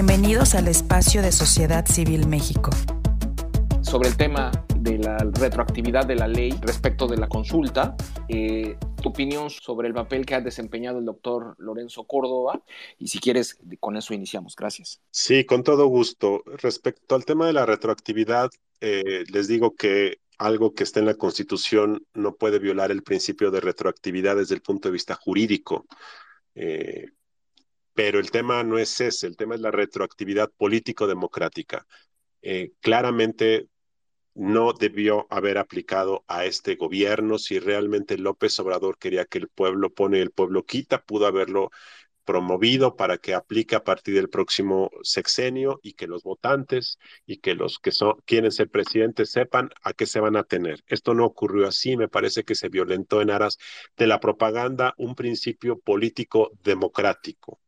Bienvenidos al espacio de Sociedad Civil México. Sobre el tema de la retroactividad de la ley respecto de la consulta, eh, tu opinión sobre el papel que ha desempeñado el doctor Lorenzo Córdoba y si quieres, con eso iniciamos. Gracias. Sí, con todo gusto. Respecto al tema de la retroactividad, eh, les digo que algo que está en la Constitución no puede violar el principio de retroactividad desde el punto de vista jurídico. Eh, pero el tema no es ese, el tema es la retroactividad político-democrática. Eh, claramente no debió haber aplicado a este gobierno. Si realmente López Obrador quería que el pueblo pone y el pueblo quita, pudo haberlo promovido para que aplique a partir del próximo sexenio y que los votantes y que los que son, quieren ser presidentes sepan a qué se van a tener. Esto no ocurrió así, me parece que se violentó en aras de la propaganda un principio político democrático.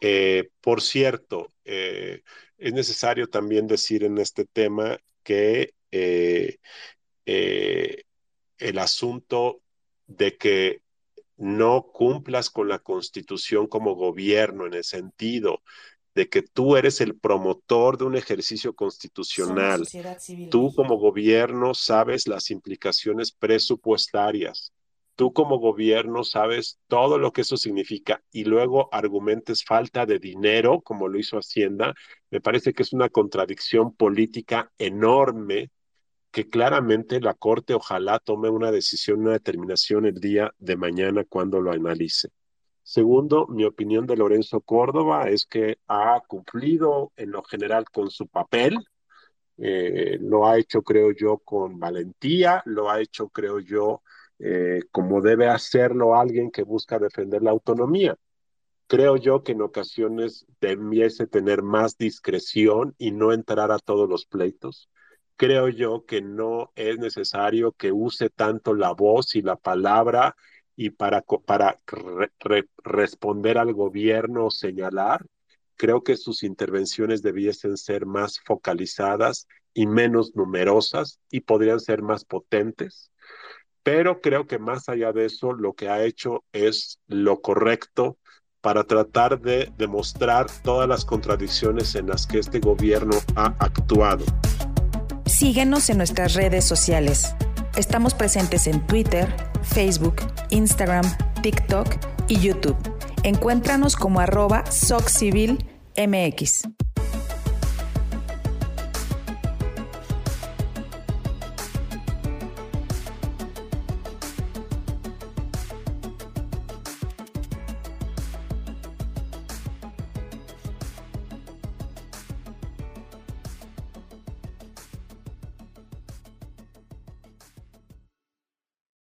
Eh, por cierto, eh, es necesario también decir en este tema que eh, el asunto de que no cumplas con la constitución como gobierno en el sentido de que tú eres el promotor de un ejercicio constitucional. Tú como gobierno sabes las implicaciones presupuestarias tú como gobierno sabes todo lo que eso significa y luego argumentes falta de dinero, como lo hizo Hacienda, me parece que es una contradicción política enorme que claramente la Corte ojalá tome una decisión, una determinación el día de mañana cuando lo analice. Segundo, mi opinión de Lorenzo Córdoba es que ha cumplido en lo general con su papel, eh, lo ha hecho, creo yo, con valentía, lo ha hecho, creo yo, eh, como debe hacerlo alguien que busca defender la autonomía. Creo yo que en ocasiones debiese tener más discreción y no entrar a todos los pleitos. Creo yo que no es necesario que use tanto la voz y la palabra y para, para responder al gobierno o señalar, creo que sus intervenciones debiesen ser más focalizadas y menos numerosas y podrían ser más potentes pero creo que más allá de eso, lo que ha hecho es lo correcto para tratar de demostrar todas las contradicciones en las que este gobierno ha actuado. Síguenos en nuestras redes sociales. Estamos presentes en Twitter, Facebook, Instagram, TikTok y YouTube. Encuéntranos como arroba SocCivilMX.